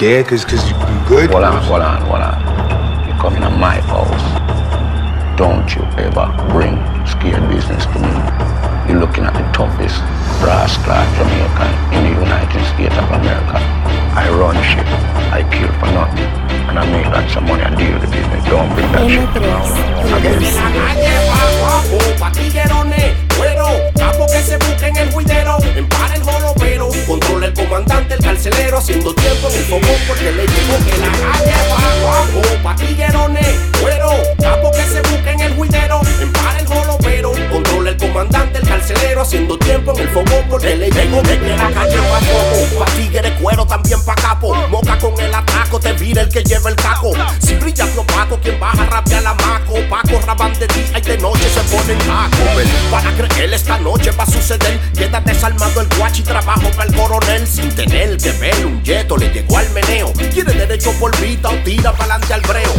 scared because cause you good? Hold on, hold on, hold on. You come in my house. Don't you ever bring scared business to me. You're looking at the toughest brass clad Jamaican in the United States of America. I run shit. I kill for nothing. And I make lots of money and deal with business. Don't bring that shit around capo que se busquen el juidero, empara el pero controla el comandante, el carcelero, haciendo porque le digo que la calle va guapo, patillerones, cuero, capo que se busquen el juidero, empara el pero controla el comandante, el carcelero, haciendo tiempo en el fogón porque le digo que la calle guapo, pa' cuero, también pa' capo, moca con el ataco, te vira el que lleva el caco, si brillas no paco, quien baja rapia la maco, paco raban de día y de noche se ponen taco, para creer esta noche va a suceder, quédate salmando el guachi, trabajo para el coronel, sin tener que ver un yeto, le llegó al meneo, por vida o tira pa'lante al breo,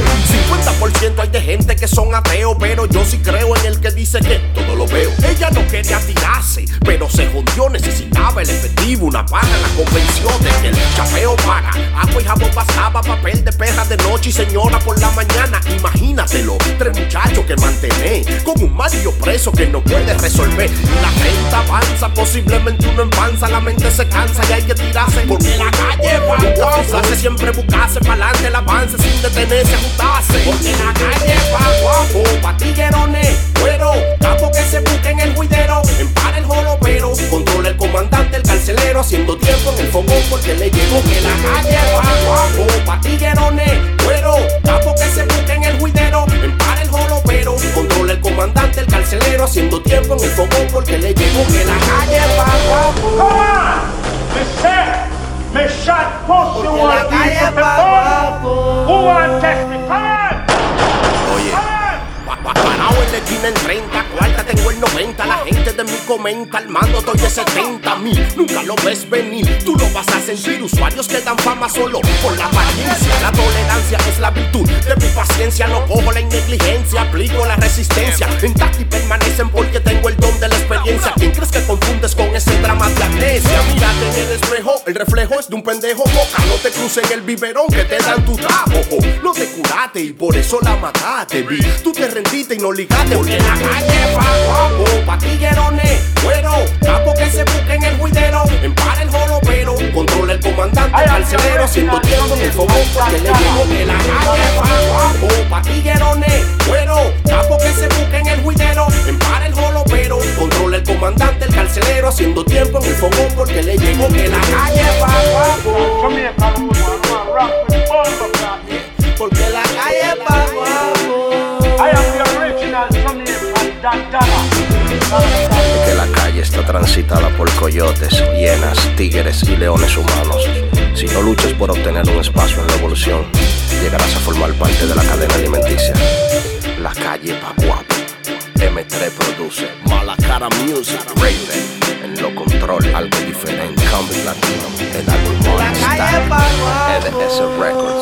50% hay de gente que son ateos, pero yo sí creo en el que dice que todo lo veo, ella no quería tirarse, pero se jodió, necesitaba el efectivo, una paga, la convención de que el chapeo paga, agua y jabón pasaba, papel de perra de noche y señora por la mañana, imagínatelo, tres muchachos que mantener, con un Mario preso que no puede resolver, la renta avanza, posiblemente uno empanza, la mente se cansa y hay que tirarse, porque la calle a siempre buscarse pa'lante el avance sin detenerse, juntarse, porque la calle va guapo, patillerones, cuero, capo que se busquen el juidero, empara el pero controla el comandante, el carcelero, haciendo tiempo en el fogón porque le llegó que la calle va guapo, patillerones, cuero, capo que se busquen el juidero, empara el pero controla el comandante, el carcelero, haciendo tiempo en el fogón porque le llegó que la Shot post you want Who want testify? Oye. Parado en la esquina en 30, cuarta tengo el 90. La gente de mí comenta, al mando estoy de 70 mil. Nunca lo ves venir, tú lo vas a sentir. Usuarios que dan fama solo por la apariencia. La tolerancia es la virtud de mi paciencia. No cojo la negligencia, aplico la resistencia. Intacto y permanecen porque tengo el don de la experiencia. ¿Quién crees que confundes con ese drama de amnesia? Mírate en espejo, el reflejo es de un pendejo. Boca, no te crucen el biberón que te dan tu trabajo. No te curaste y por eso la mataste, vi. Tú te rendiste y no ligaste. Porque la calle va guapo, patillerones, cuero, capo que se busquen el juidero, empara el pero controla el comandante, carcelero, haciendo tiempo en el fogón porque le digo que la calle va guapo, Porque la calle va guapo. Es que la calle está transitada por coyotes, hienas, tigres y leones humanos. Si no luchas por obtener un espacio en la evolución, llegarás a formar parte de la cadena alimenticia. La calle pa' guapo. M3 produce Malacara Music, Raven, en lo control, algo diferente. Combi Latino, el álbum Style, EDS Records.